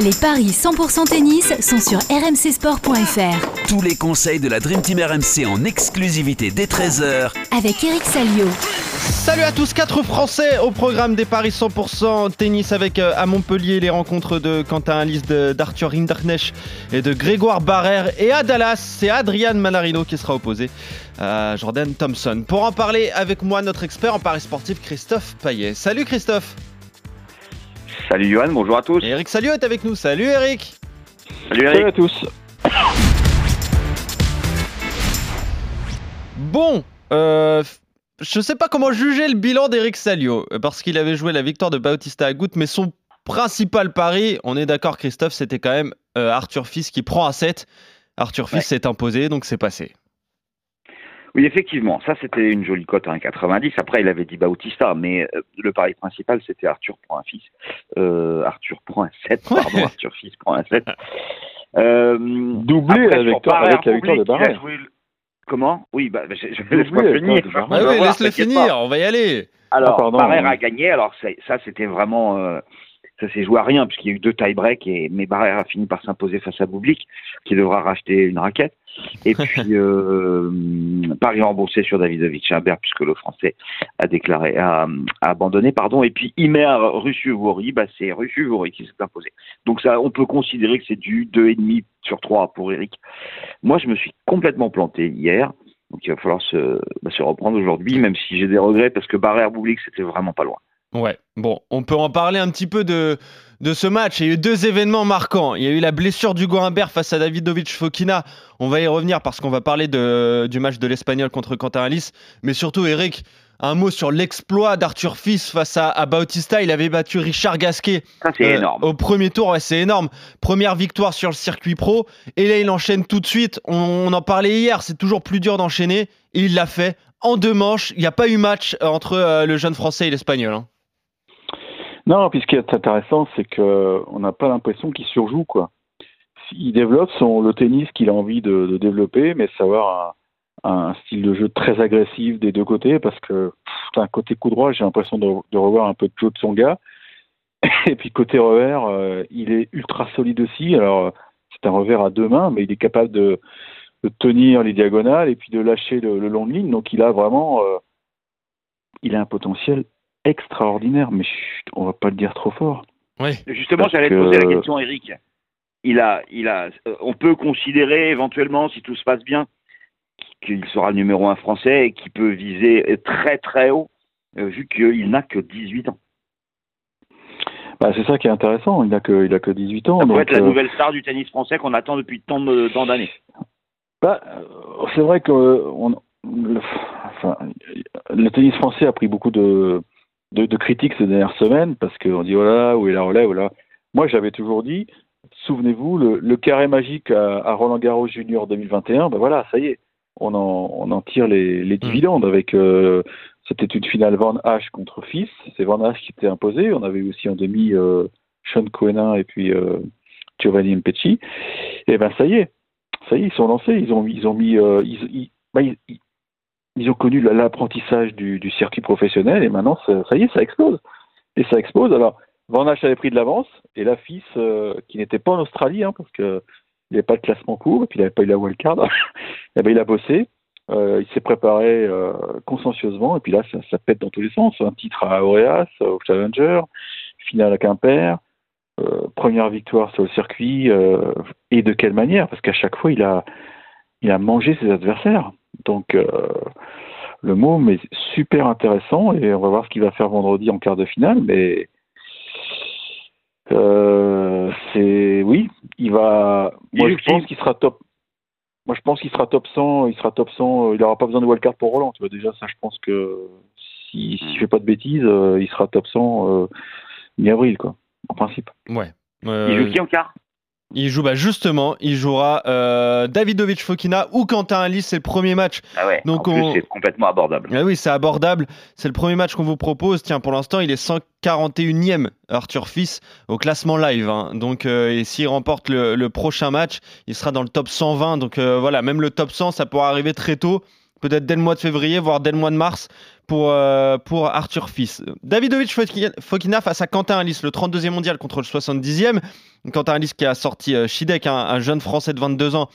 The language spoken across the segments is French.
Les paris 100% tennis sont sur rmcsport.fr. Tous les conseils de la Dream Team RMC en exclusivité dès 13h Avec Eric Salio. Salut à tous, 4 Français au programme des paris 100% tennis avec euh, à Montpellier les rencontres de Quentin Alice, de- d'Arthur Hinderknecht et de Grégoire Barrère. Et à Dallas, c'est Adrian Manarino qui sera opposé à Jordan Thompson. Pour en parler avec moi, notre expert en paris sportif Christophe Payet. Salut Christophe Salut Johan, bonjour à tous. Et Eric Salio est avec nous. Salut Eric Salut Salut Eric. à tous. Bon, euh, je sais pas comment juger le bilan d'Eric Salio, euh, parce qu'il avait joué la victoire de Bautista Agut, mais son principal pari, on est d'accord Christophe, c'était quand même euh, Arthur Fils qui prend à 7. Arthur Fils Ouais. s'est imposé, donc c'est passé. Oui, effectivement, ça c'était une jolie cote à 1,90. Après, il avait dit Bautista, mais euh, le pari principal c'était Arthur prend un fils. Euh, Arthur prend un 7, pardon, Ouais. Arthur fils prend un 7. Euh, Doublé après, la victoire- avec la victoire de le- Comment? Oui, bah, je, je Doublé laisse pas la finir. Ah va oui, laisse-le finir, pas. on va y aller. Alors, Ah, pardon, Barrère oui. a gagné. Alors, ça, c'était vraiment. Ça s'est joué à rien, puisqu'il y a eu deux tie-break, et, mais Barrère a fini par s'imposer face à Bublik, qui devra racheter une raquette. Et puis, euh, Paris remboursé sur Davidovic Imbert, puisque le Français a déclaré, a, a abandonné, pardon. Et puis, Imer Rusuvori, bah, c'est Rusuvori qui s'est imposé. Donc, ça, on peut considérer que c'est du 2,5 sur 3 pour Eric. Moi, je me suis complètement planté hier. Donc, il va falloir se, bah, se reprendre aujourd'hui, même si j'ai des regrets, parce que Barrère Bublik, c'était vraiment pas loin. Ouais, bon, on peut en parler un petit peu de, de ce match. Il y a eu deux événements marquants. Il y a eu la blessure d'Hugo Humbert face à Davidovic Fokina. On va y revenir parce qu'on va parler de, du match de l'Espagnol contre Quentin Alice. Mais surtout, Eric, un mot sur l'exploit d'Arthur Fils face à, à Bautista. Il avait battu Richard Gasquet Ça, euh, énorme. au premier tour. Ouais, c'est énorme. Première victoire sur le circuit pro. Et là, il enchaîne tout de suite. On, on en parlait hier. C'est toujours plus dur d'enchaîner. Et il l'a fait en deux manches. Il n'y a pas eu match euh, entre euh, le jeune français et l'Espagnol. hein. Non, puis ce qui est intéressant, c'est que on n'a pas l'impression qu'il surjoue, quoi. Il développe son, le tennis qu'il a envie de, développer, mais savoir un, un style de jeu très agressif des deux côtés, parce que d'un côté coup droit, j'ai l'impression de, revoir un peu de Joe de son gars. Et puis côté revers, euh, il est ultra solide aussi. Alors, c'est un revers à deux mains, mais il est capable de, tenir les diagonales et puis de lâcher le, le long de ligne. Donc, il a vraiment, euh, il a un potentiel extraordinaire. Mais chut, on va pas le dire trop fort. Ouais. Justement, Parce j'allais te que- poser la question, Eric. Il a, il a, euh, on peut considérer éventuellement, si tout se passe bien, qu'il sera le numéro un français et qu'il peut viser très très haut, euh, vu qu'il n'a que 18 ans. Bah, c'est ça qui est intéressant. Il a que, il a que 18 ans. Ça pourrait donc, être la euh, nouvelle star du tennis français qu'on attend depuis tant de- tant d'années. Bah, c'est vrai que on, le, enfin, le tennis français a pris beaucoup de, de, de critiques ces dernières semaines parce qu'on dit voilà où est la relève voilà. Moi j'avais toujours dit souvenez-vous le, le carré magique à, à Roland Garros Junior 2021 ben voilà ça y est on en, on en tire les, les dividendes avec euh, c'était une finale Van Hache contre Fils c'est Van Hache qui était imposé on avait aussi en demi euh, Sean Cohenin et puis euh, Giovanni Mpecci et ben ça y est ça y est, ils sont lancés, ils ont, ils ont mis, euh, ils, ils, ils, ils- ont connu la- l'apprentissage du, circuit professionnel et maintenant ça, y est, ça explose. Et ça explose. Alors, Van avait pris de l'avance et la FIS, euh, qui n'était pas en Australie, hein, parce que il n'y avait pas de classement court et puis il n'avait pas eu la wildcard, eh ben, il a bossé, euh, il s'est préparé euh, consciencieusement et puis là ça, pète dans tous les sens. Un titre à Auréas, au Challenger, finale à Quimper. Euh, première victoire sur le circuit et de quelle manière? Parce qu'à chaque fois il a mangé ses adversaires donc euh, le mot est super intéressant et on va voir ce qu'il va faire vendredi en quart de finale mais euh, c'est oui il va moi je pense qu'il sera top moi je pense qu'il sera top 100 il sera top 100 il n'aura pas besoin de wildcard pour Roland tu vois déjà ça je pense que si, si je fais pas de bêtises euh, il sera top 100 euh, mi-avril quoi en principe. Ouais. Il joue qui en quart? Il joue bah justement, il jouera euh, Davidovic Fokina ou Quentin Alice, c'est le premier match. Ah ouais. Donc en plus, on- c'est complètement abordable. Ah oui, c'est abordable. C'est le premier match qu'on vous propose. Tiens, pour l'instant, il est 141e Arthur Fils au classement live. hein. Donc, euh, et s'il remporte le, le prochain match, il sera dans le top 120. Donc euh, voilà, même le top 100, ça pourra arriver très tôt. peut-être dès le mois de février, voire dès le mois de mars pour, euh, pour Arthur Fils. Davidovic Fokina face à Quentin Alice, le 32e mondial contre le 70e. Quentin Alice qui a sorti euh, Shidek, un, jeune Français de 22 ans,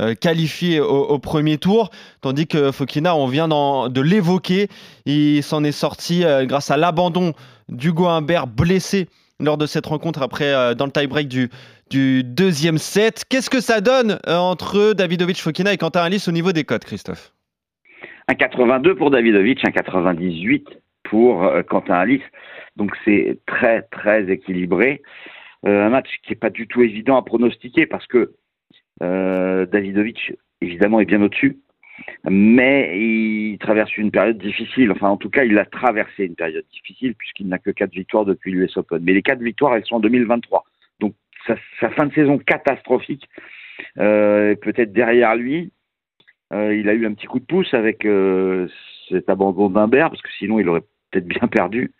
euh, qualifié au, premier tour, tandis que Fokina, on vient de l'évoquer, il s'en est sorti grâce à l'abandon d'Hugo Humbert blessé lors de cette rencontre après dans le tie-break du, du deuxième set. Qu'est-ce que ça donne entre Davidovic Fokina et Quentin Alice au niveau des codes, Christophe? Un 82 pour Davidovic, un 98 pour euh, Quentin Alice. Donc c'est très très équilibré. Euh, un match qui n'est pas du tout évident à pronostiquer parce que euh, Davidovic évidemment est bien au-dessus, mais il traverse une période difficile. Enfin en tout cas il a traversé une période difficile puisqu'il n'a que quatre victoires depuis l'US Open. Mais les quatre victoires elles sont en 2023. Donc sa, fin de saison catastrophique euh, peut-être derrière lui. Euh, il a eu un petit coup de pouce avec euh, cet abandon d'Humbert, parce que sinon il aurait peut-être bien perdu.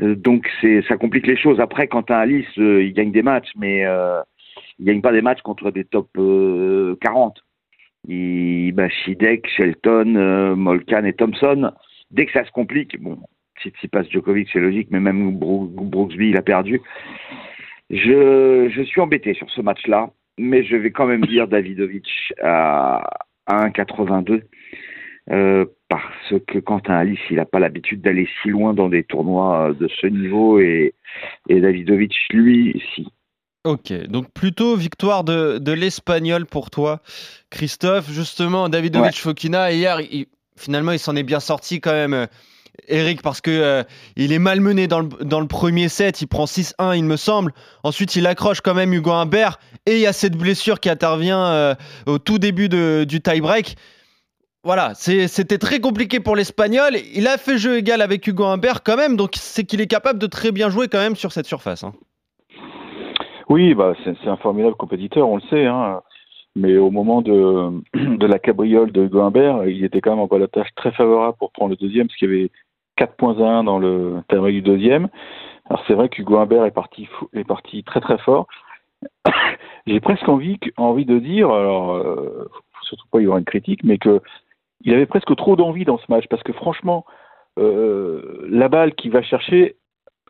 Euh, donc ça complique les choses. Après, quand un Alice, il gagne des matchs, mais il gagne pas des matchs contre des top 40. Il, bah, Shidek, Shelton, Molkan et Thompson. Dès que ça se complique, bon, si passe Djokovic, c'est logique, mais même Brooksby, il a perdu. Je, je suis embêté sur ce match-là, mais je vais quand même dire Davidovic à, à 1,82 euh, parce que Quentin Alice, il n'a pas l'habitude d'aller si loin dans des tournois euh, de ce niveau et, et Davidovic, lui, si. Ok, donc plutôt victoire de, de l'Espagnol pour toi, Christophe. Justement, Davidovic Fokina, hier, finalement, il s'en est bien sorti quand même. Eric, parce que euh, il est malmené dans le, premier set, il prend 6-1, il me semble. Ensuite, il accroche quand même Hugo Humbert. Et il y a cette blessure qui intervient euh, au tout début du tie-break. Voilà, c'était très compliqué pour l'Espagnol. Il a fait jeu égal avec Hugo Humbert quand même, donc c'est qu'il est capable de très bien jouer quand même sur cette surface. Hein. Oui, bah, c'est un formidable compétiteur, on le sait. Hein. Mais au moment de, la cabriole de Hugo Humbert, il était quand même en tâche très favorable pour prendre le deuxième, parce qu'il y avait 4 points à 1 dans le terme du deuxième. Alors c'est vrai qu'Hugo Humbert est parti, est parti très très fort. J'ai presque envie, envie de dire, alors euh, surtout pas y avoir une critique, mais que il avait presque trop d'envie dans ce match parce que franchement, euh, la balle qu'il va chercher,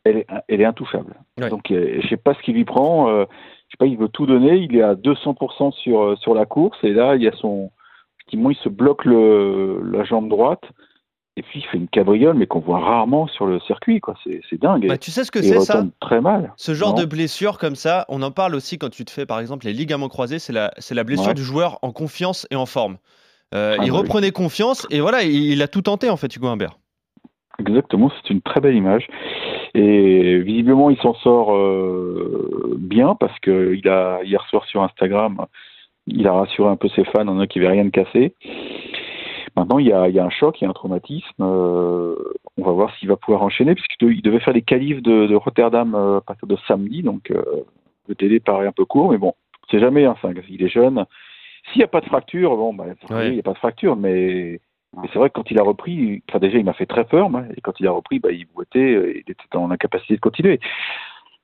elle est, elle est intouchable. Donc euh, je sais pas ce qu'il lui prend. Euh, je sais pas, il veut tout donner. Il est à 200% sur sur la course et là il y a son, effectivement, il se bloque le, la jambe droite et puis il fait une cabriole, mais qu'on voit rarement sur le circuit, quoi. C'est dingue. Bah, tu sais ce que c'est ça Très mal. Ce genre de blessure comme ça, on en parle aussi quand tu te fais par exemple les ligaments croisés. C'est la, c'est la blessure du joueur en confiance et en forme. Euh, ah, il bah reprenait confiance et voilà, il, a tout tenté en fait, Hugo Humbert. Exactement, c'est une très belle image. Et visiblement, il s'en sort euh, bien parce que il a hier soir sur Instagram, il a rassuré un peu ses fans en a qui avait rien de cassé. Maintenant, il y a, un choc, il y a un traumatisme. Euh, on va voir s'il va pouvoir enchaîner, puisqu'il devait faire les qualifs de, Rotterdam euh, à partir de samedi, donc euh, le délai paraît un peu court, mais bon, c'est jamais, hein, il est jeune. S'il n'y a pas de fracture, bon, bah, il n'y a pas de fracture, mais, c'est vrai que quand il a repris, enfin déjà il m'a fait très peur, et quand il a repris, bah, il boitait, il était en incapacité de continuer.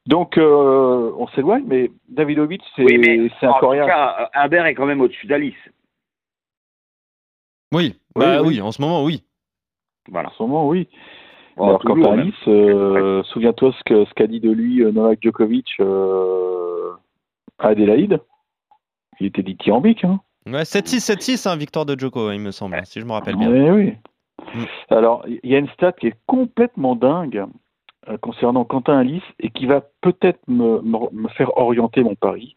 Donc, on s'éloigne, mais Davidovic, c'est oui, un coréen. Humbert est quand même au-dessus d'Alice. Oui, bah oui, en ce moment, oui. Voilà. En ce moment, oui. Alors, quant à Alice, euh, souviens-toi ce qu'a ce qu'a dit de lui euh, Novak Djokovic euh, à Adélaïde. Il était dithyrambique. Hein. Ouais, 7-6, 7-6, hein, victoire de Djoko, il me semble, si je me rappelle bien. Oui, oui. Mm. Alors, il y a une stat qui est complètement dingue concernant Quentin Alice et qui va peut-être me, me, faire orienter mon pari.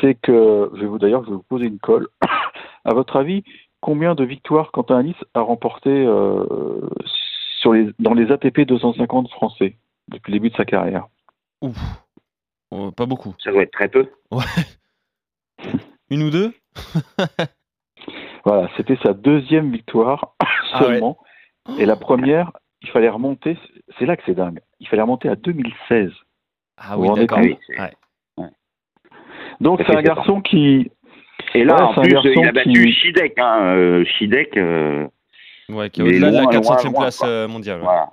C'est que, je vais vous d'ailleurs, je vais vous poser une colle. à votre avis, combien de victoires Quentin Alice a remporté euh, sur les, dans les ATP 250 français depuis le début de sa carrière? Ouf, oh, pas beaucoup. Ça doit être très peu. Ouais. Une ou deux? Voilà, c'était sa deuxième victoire ah seulement. Et la première, il fallait remonter, c'est là que c'est dingue, il fallait remonter à 2016. Ah oui, d'accord. Donc c'est un garçon qui, et là, en plus, il a battu Shidek. Hein, euh, Shidek. Euh, ouais, qui est au-delà de la 400e place euh, mondiale. Voilà.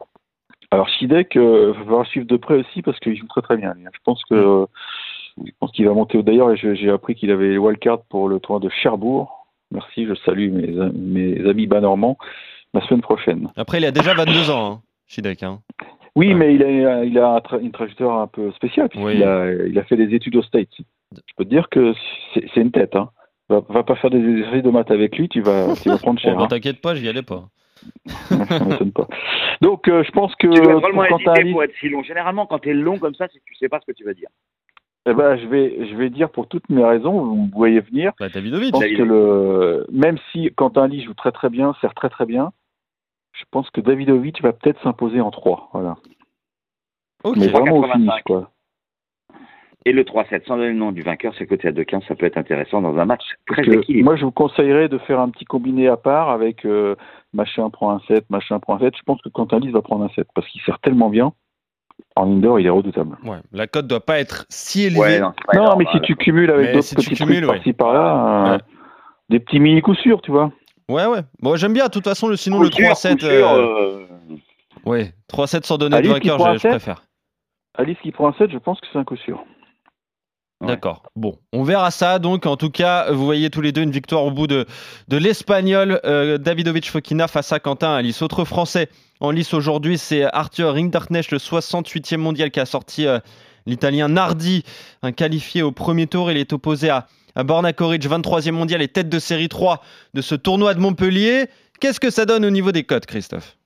Alors Shidek, il va falloir suivre de près aussi parce qu'il joue très très bien. Je pense que je pense qu'il va monter. D'ailleurs, j'ai appris qu'il avait wildcard pour le tournoi de Cherbourg. Merci, je salue mes, mes amis bas normands la semaine prochaine. Après, il a déjà 22 ans, hein, Shidek. Hein. Oui, Ouais. mais il a, il une trajectoire un peu spéciale, puisqu'il Oui. a, il a fait des études aux States. Je peux te dire que c'est c'est une tête. Hein. Va, va pas faire des exercices de maths avec lui, tu vas, tu vas prendre Bon, cher. bah, hein. t'inquiète pas, j'y allais pas. Pas. Donc, euh, je pense que Tu dois pour vraiment Quentin hésiter pour être si long. Généralement, quand t'es long comme ça, c'est que tu sais pas ce que tu vas dire. eh ben, je, vais, je vais dire pour toutes mes raisons, vous me voyez venir. Bah, Je pense David. que le, même si Quentin Lee joue très très bien, sert très très bien, je pense que Davidovic va peut-être s'imposer en 3. Voilà. Mais vraiment au 3,85. finish, quoi. Et le 3-7, sans donner le nom du vainqueur, c'est côté à 2-15, ça peut être intéressant dans un match très équilibré. moi, je vous conseillerais de faire un petit combiné à part avec euh, machin prend un 7, machin prend un 7. Je pense que Quentin Lee va prendre un 7 parce qu'il sert tellement bien. En indoor, il est redoutable. Ouais, la cote doit pas être si élevée. Ouais, non, énorme, mais si hein. tu cumules avec d'autres si petits cumules, trucs ouais. par-ci par-là, euh, des petits mini coups sûrs, tu vois. Ouais, ouais. Bon, j'aime bien, de toute façon, le, sinon Coup le sûr, 3-7. coup sûr, euh, euh, Ouais, 3-7 sans donner de vainqueur, je, je préfère. Alice qui prend un 7, je pense que c'est un coup sûr. Ouais. D'accord. Bon, on verra ça. Donc, en tout cas, vous voyez tous les deux une victoire au bout de, de l'Espagnol euh, Davidovic Fokina face à Quentin Alice. Autre Français en lice aujourd'hui, c'est Arthur Rinderknecht, le 68e mondial qui a sorti euh, l'Italien Nardi, un qualifié au premier tour. Il est opposé à, à Borna Koric, 23e mondial et tête de série 3 de ce tournoi de Montpellier. Qu'est-ce que ça donne au niveau des cotes, Christophe?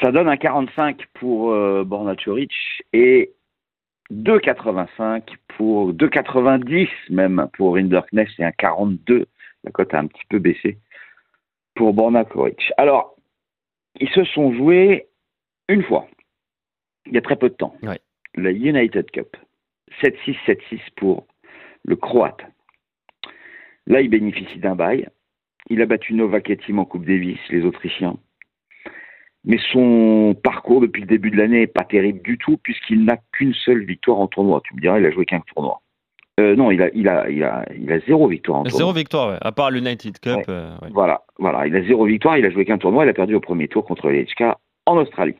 Ça donne un 45 pour euh, Borna et 2,85 pour 2,90 même pour Rinderknecht et un 42. La cote a un petit peu baissé pour Borna Koric. Alors, ils se sont joués une fois, il y a très peu de temps. Ouais. La United Cup. 7-6, 7-6 pour le Croate. Là, il bénéficie d'un bail. Il a battu Novak et en Coupe Davis, les Autrichiens. Mais son parcours depuis le début de l'année n'est pas terrible du tout, puisqu'il n'a qu'une seule victoire en tournoi. Tu me diras, il a joué qu'un tournoi. Euh, non, il a, il, a, il, a, il a zéro victoire en Zéro tournoi. victoire, ouais. à part l'United Cup. Ouais. euh, ouais. Voilà, voilà, il a zéro victoire, il a joué qu'un tournoi, il a perdu au premier tour contre les HK en Australie.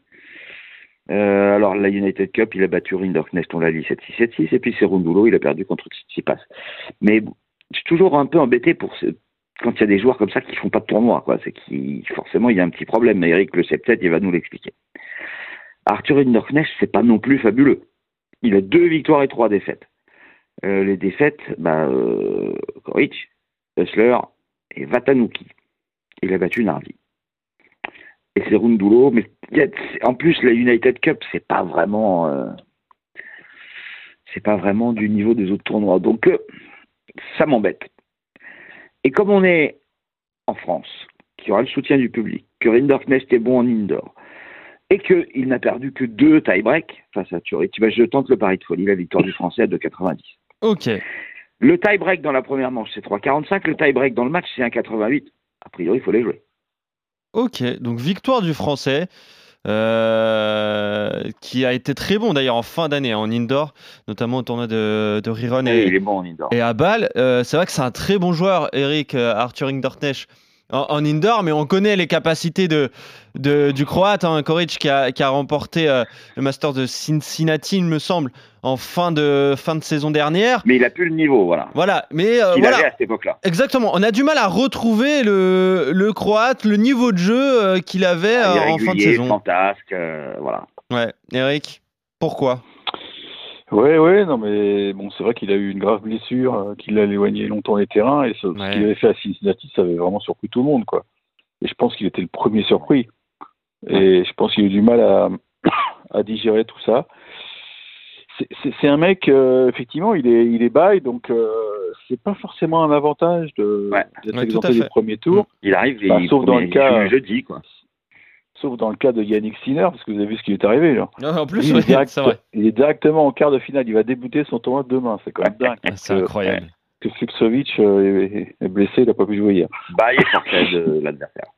Euh, alors, la United Cup, il a battu Rinderknecht, on l'a dit, 7-6, 7-6, et puis Serundulo, il a perdu contre Tsitsipas. Mais je suis toujours un peu embêté pour quand il y a des joueurs comme ça qui font pas de tournoi, quoi. C'est qui forcément il y a un petit problème. Mais Eric le sait peut-être, il va nous l'expliquer. Arthur Rinderknecht, c'est pas non plus fabuleux. Il a deux victoires et trois défaites. Euh, les défaites, bah, euh, Koric, Hussler et Vatanuki. Il a battu Nardi. Et c'est Rundulo, mais en plus la United Cup, c'est pas vraiment, euh, c'est pas vraiment du niveau des autres tournois. Donc euh, ça m'embête. Et comme on est en France, qu'il y aura le soutien du public, que Rinderknecht est bon en indoor, et qu'il n'a perdu que deux tie-break face à Thury, tu vois, je tente le pari de folie, la victoire du Français à 2,90. Ok. Le tie-break dans la première manche, c'est 3,45. Le tie-break dans le match, c'est 1,88. A priori, il faut les jouer. Ok, donc victoire du Français, euh, qui a été très bon d'ailleurs en fin d'année hein, en indoor, notamment au tournoi de, de Riron Et et, il est bon en indoor. et à Bâle. Euh, c'est vrai que c'est un très bon joueur, Eric euh, Arthur Rinderknecht, en, en indoor, mais on connaît les capacités de, de- du Croate, hein, Koric, qui a, qui a remporté euh, le Masters de Cincinnati, il me semble, en fin de, fin de saison dernière. Mais il a plus le niveau, voilà. Voilà, mais euh, Qu'il voilà. avait à cette époque-là. Exactement, on a du mal à retrouver le, le croate, le niveau de jeu euh, qu'il avait euh, en fin de saison. fantasque, voilà. Ouais, Eric, pourquoi? Ouais, ouais, non, mais bon, c'est vrai qu'il a eu une grave blessure, euh, qui l'a éloigné longtemps des terrains, et ce, Ouais. ce qu'il avait fait à Cincinnati, ça avait vraiment surpris tout le monde, quoi. Et je pense qu'il était le premier surpris. Et je pense qu'il a eu du mal à, à digérer tout ça. C'est- un mec, euh, effectivement, il est, il est bail, donc euh, c'est pas forcément un avantage de Ouais. d'être Ouais, exempté à du fait. premier tour. Il arrive, Bah, il, sauf dans le cas- jeudi, quoi. Sauf dans le cas de Yannick Sinner, parce que vous avez vu ce qui lui est arrivé, là. Ah, En plus, direct- c'est vrai. il est directement en quart de finale. Il va débuter son tournoi demain. C'est quand même dingue. Ah, C'est incroyable. Que Fuxovic euh, est, est blessé, il n'a pas pu jouer hier. Bah, il est sorti de l'adversaire.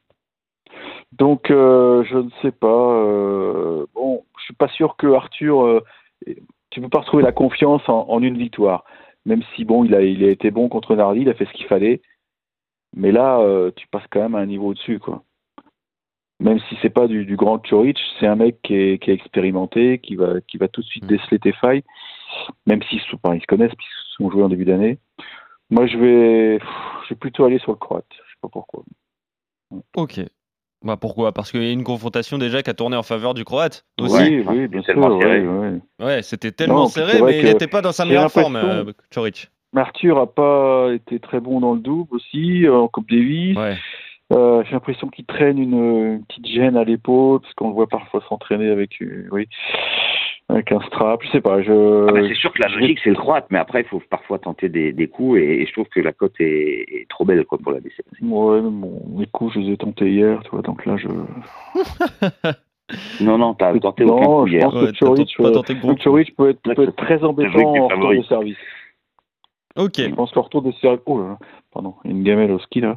Donc, euh, je ne sais pas. euh, bon, je suis pas sûr que Arthur. euh, tu peux pas retrouver la confiance en, en une victoire. Même si, bon, il a, il a été bon contre Nardi, il a fait ce qu'il fallait. Mais là, euh, tu passes quand même à un niveau au-dessus, quoi. Même si c'est pas du, du grand Choric, c'est un mec qui est, qui est expérimenté, qui va, qui va tout de suite Mm. déceler tes failles, même s'ils se, enfin, ils se connaissent, puisqu'ils se sont joués en début d'année. Moi, je vais, pff, suis plutôt allé sur le croate. Je sais pas pourquoi. Ok. Bah pourquoi? Parce qu'il y a une confrontation déjà qui a tourné en faveur du Croate aussi. Oui, oui, bien sûr. ouais, ouais. Ouais, c'était tellement Non, serré, mais il n'était pas dans sa meilleure forme, euh, Choric. Arthur a pas été très bon dans le double aussi, euh, en Coupe Davis. Ouais. Euh, J'ai l'impression qu'il traîne une, une petite gêne à l'épaule, parce qu'on le voit parfois s'entraîner avec, euh, oui, avec un strap. Je sais pas. Je, Ah c'est sûr que la logique, c'est le croate, mais après, il faut parfois tenter des, des coups, et, et je trouve que la cote est, est trop belle quoi, pour la baisser. Ouais, mais bon, les coups, je les ai tentés hier, tu vois, donc là, je. Non, non, t'as tenté Non, aucun coup je hier. pense- Ouais, que Choric, t'as pas euh, tenté peut être, Ouais, peut être très embêtant en retour de service. Ok. Je pense que le retour de service. Oh là là, pardon, il y a une gamelle au ski là.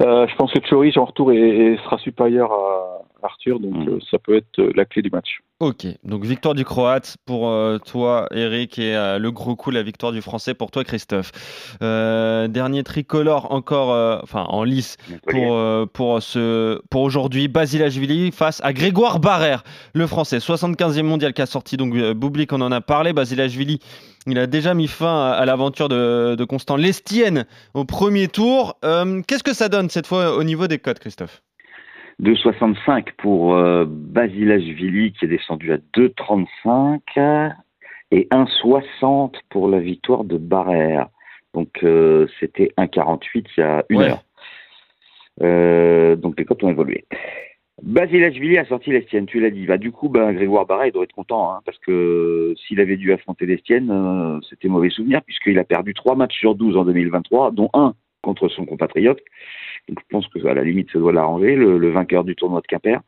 Euh, je pense que Choric en retour est- sera supérieur à Arthur, donc Mm. euh, ça peut être euh, la clé du match. Ok, donc victoire du Croate pour euh, toi, Eric, et euh, le gros coup, la victoire du Français pour toi, Christophe. Euh, dernier tricolore encore, enfin en lice pour, pour, ce, pour aujourd'hui, Basilashvili face à Grégoire Barrère, le Français, 75e mondial qui a sorti donc Bublik, on en a parlé. Basilashvili, il a déjà mis fin à, à l'aventure de, de Constant Lestienne au premier tour. Qu'est-ce que ça donne cette fois au niveau des codes, Christophe? 2,65 pour euh, Basilashvili qui est descendu à 2,35 et 1,60 pour la victoire de Barrère. Donc euh, c'était 1,48 il y a une Ouais. heure. Euh, donc les cotes ont évolué. Basilashvili a sorti l'Estienne, tu l'as dit. Bah, du coup, bah, Grégoire Barrère, il doit être content, hein, parce que s'il avait dû affronter l'Estienne, euh, c'était mauvais souvenir, puisqu'il a perdu 3 matchs sur 12 en 2023, dont un contre son compatriote. Donc je pense que à la limite, ça doit l'arranger, le, vainqueur du tournoi de Quimper.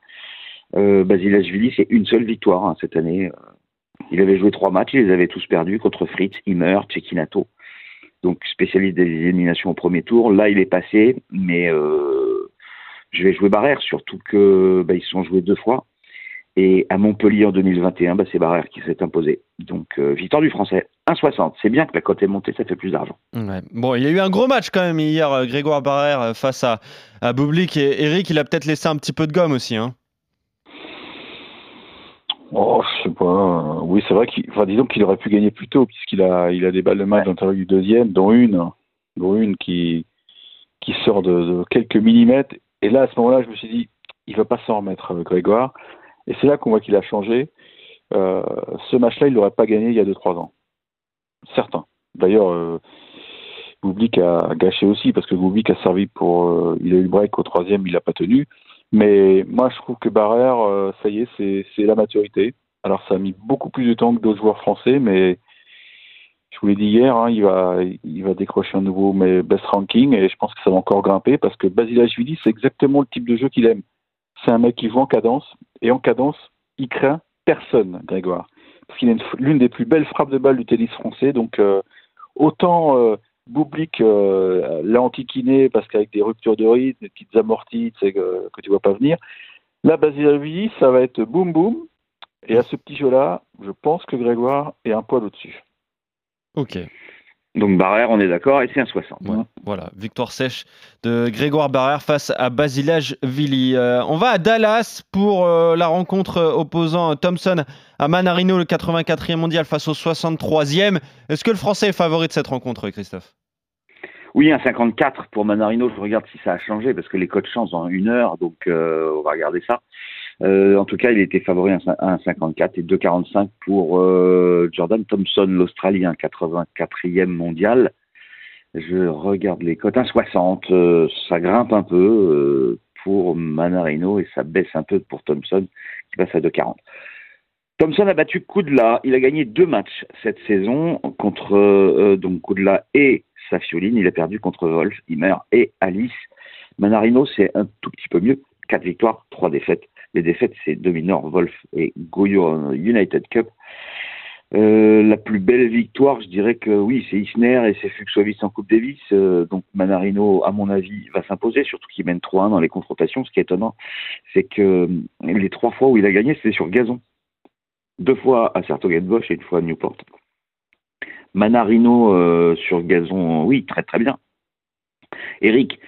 Euh, Basilashvili, c'est une seule victoire hein, cette année. Euh, Il avait joué trois matchs, il les avait tous perdus contre Fritz, Himmer, Cecchinato. Donc spécialiste des éliminations au premier tour. Là, il est passé, mais euh, je vais jouer Barrère, surtout que bah, se sont joués deux fois. Et à Montpellier en 2021, bah, c'est Barrère qui s'est imposé. Donc euh, victoire du Français, 1,60. C'est bien que la cote est montée, ça fait plus d'argent. Ouais. Bon, il y a eu un gros match quand même hier, euh, Grégoire Barrère euh, face à, à Bublik et Eric, il a peut-être laissé un petit peu de gomme aussi. Hein. Oh, je sais pas. euh, Oui, c'est vrai qu'il, enfin, disons qu'il aurait pu gagner plus tôt puisqu'il a, il a des balles de match dans l'intérieur du deuxième, dont une, dont une qui, qui sort de, de quelques millimètres. Et là, à ce moment-là, je me suis dit, il va pas s'en remettre, Grégoire. Et c'est là qu'on voit qu'il a changé. Euh, ce match-là, il l'aurait pas gagné il y a 2-3 ans. Certain. D'ailleurs, euh, a gâché aussi parce que Bublik a servi pour, euh, il a eu le break au troisième, il l'a pas tenu. Mais moi, je trouve que Barrère, euh, ça y est, c'est c'est la maturité. Alors, ça a mis beaucoup plus de temps que d'autres joueurs français, mais je vous l'ai dit hier, hein, il, va, il va décrocher un nouveau mais best ranking et je pense que ça va encore grimper parce que Basilashvili, c'est exactement le type de jeu qu'il aime. C'est un mec qui joue en cadence et en cadence, il craint personne, Grégoire. Parce qu'il a une- l'une des plus belles frappes de balle du tennis français. Donc, euh, autant euh, Bublik euh, l'a parce qu'avec des ruptures de rythme, des petites amorties que, que tu vois pas venir. Là, Basilashvili, ça va être boum boum. Et à ce petit jeu-là, je pense que Grégoire est un poil au-dessus. Ok, Donc Barrère, on est d'accord, et c'est 1,60. ouais, voilà, victoire sèche de Grégoire Barrère face à Basilashvili. Euh, on va à Dallas pour euh, la rencontre opposant Thompson à Manarino, le 84e mondial face au 63e. Est-ce que le Français est favori de cette rencontre, Christophe? Oui, un 54 pour Manarino. Je regarde si ça a changé parce que les codes changent en une heure, donc euh, on va regarder ça. Euh, en tout cas, il était favori à un 54 et 2,45 pour euh, Jordan Thompson, l'Australien, 84e mondial. Je regarde les cotes. 1,60, euh, ça grimpe un peu pour Manarino et ça baisse un peu pour Thompson qui passe à 2,40. Thompson a battu Koudla. Il a gagné deux matchs cette saison contre donc Koudla et Safioline. Il a perdu contre Wolf, Himmer et Alice. Manarino, c'est un tout petit peu mieux. Quatre victoires, trois défaites. Les défaites, c'est Dominor, Wolf et Goyo United Cup. Euh, la plus belle victoire, je dirais que oui, c'est Isner et c'est Fuxovis en Coupe Davis. Euh, donc Manarino, à mon avis, va s'imposer, surtout qu'il mène 3-1 dans les confrontations. Ce qui est étonnant, c'est que euh, les trois fois où il a gagné, c'était sur gazon. Deux fois à Sartogenbosch et une fois à Newport. Manarino sur gazon, oui, très très bien. Eric,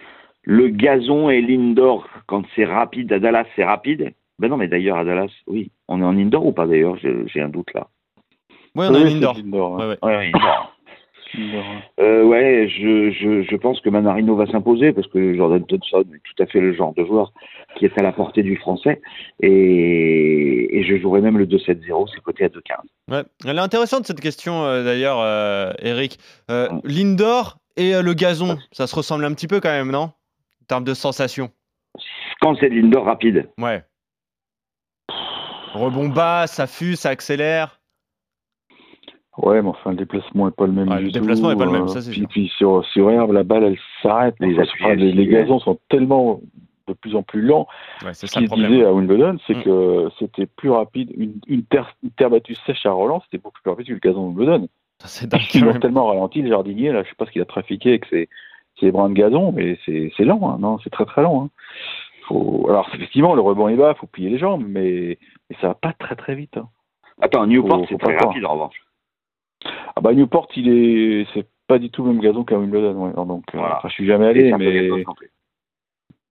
le gazon et l'indoor, quand c'est rapide, à Dallas, c'est rapide Ben non, mais d'ailleurs, à Dallas, oui. On est en indoor ou pas d'ailleurs? J'ai un doute là. Oui, on a Oui, un c'est indoor. indoor, hein. Ouais, ouais. Oui, oui, indoor. Euh, ouais, je, je, je pense que Manarino va s'imposer parce que Jordan Thompson est tout à fait le genre de joueur qui est à la portée du français. Et, et je jouerai même le 2-7-0, c'est coté à 2-15. Ouais. Elle est intéressante cette question euh, d'ailleurs, euh, Eric. Euh, L'indoor et euh, le gazon, ça se ressemble un petit peu quand même, non? En termes de sensation. Quand c'est de l'indoor rapide, Ouais. Rebond bas, ça fuse, ça accélère. Ouais, mais enfin, le déplacement est pas le même. Ouais, du le déplacement tout, est pas le même, euh, ça, c'est puis, sûr. puis sur, sur herbe, la balle, elle s'arrête. Les Enfin, les, les gazons sont tellement de plus en plus lents. Ouais, c'est Ce ça le qu'il problème. disait à Wimbledon, c'est Mm. que c'était plus rapide. Une, une, terre, une terre battue sèche à Roland, c'était beaucoup plus rapide que le gazon de Wimbledon. C'est dingue Ils même. tellement ralenti, le jardinier, là, je sais pas ce qu'il a trafiqué avec ses, ses brins de gazon, mais c'est c'est lent, hein. non, c'est très très lent. hein. Faut... Alors, effectivement, le rebond est bas, faut plier les jambes, mais, mais ça va pas très très vite. hein. attends, Newport, c'est très rapide en revanche. Ah bah Newport, il est, c'est pas du tout le même gazon qu'à Wimbledon, ouais. Alors, Donc, euh, Voilà. enfin, je suis jamais allé, mais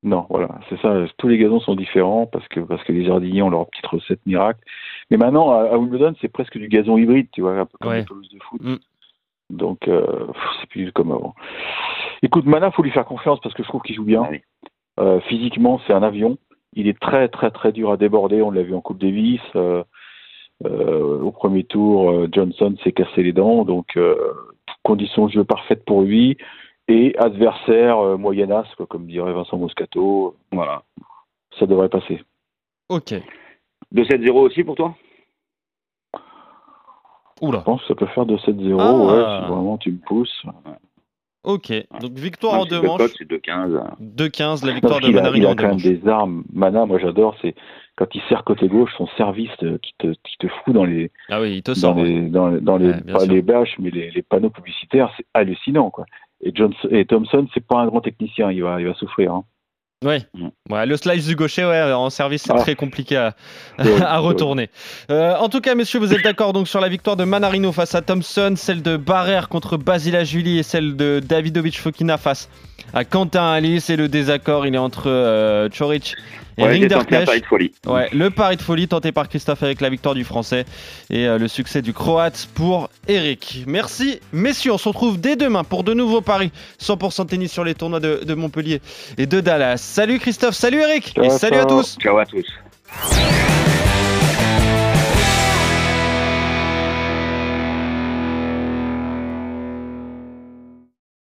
non voilà, c'est ça. Tous les gazons sont différents parce que parce que les jardiniers ont leur petite recette miracle. Mais maintenant, à, à Wimbledon, c'est presque du gazon hybride, tu vois, un peu comme Ouais. les pelouses de foot. Mm. Donc, euh, c'est plus comme avant. Écoute, Mana, faut lui faire confiance parce que je trouve qu'il joue bien. Ah oui. Euh, physiquement, c'est un avion. Il est très très très dur à déborder. On l'a vu en Coupe Davis. Euh, euh, au premier tour, Johnson s'est cassé les dents. Donc, euh, conditions de jeu parfaites pour lui. Et adversaire euh, moyennasse, quoi, comme dirait Vincent Moscato. Voilà. Ça devrait passer. Ok. 2-7-0 aussi pour toi? Oula. Je pense que ça peut faire 2-7-0. Ah. Ouais, si vraiment tu me pousses. Ok. Donc victoire en deux manches. c'est 2-15. 2-15, la Non, victoire de qu'il a, il Manarino a en deux quand même des armes. Mana, moi j'adore, c'est quand il sert côté gauche, son service euh, qui te, qui te fout dans les, Ah oui, il te dans ouais. les, dans, les- dans les, Ouais, bien pas sûr. les bâches, mais les, les panneaux publicitaires, c'est hallucinant, quoi. Et, Johnson, et Thompson, c'est pas un grand technicien, il va, il va souffrir. Hein. Ouais. Mm. Ouais, le slice du gaucher, ouais, en service, c'est Ah. très compliqué à, Ouais, à ouais. retourner. Euh, en tout cas, messieurs, vous êtes d'accord donc sur la victoire de Manarino face à Thompson, celle de Barrère contre Basilashvili et celle de Davidovic Fokina face à Quentin Alice. Et le désaccord, il est entre euh, Choric et Ouais, Rinderknecht. de folie. Ouais, le pari de folie tenté par Christophe avec la victoire du Français et euh, le succès du Croate pour Eric. Merci, messieurs. On se retrouve dès demain pour de nouveaux paris 100% tennis sur les tournois de, de Montpellier et de Dallas. Salut Christophe, salut Eric Ciao, et salut à tous. Ciao à tous.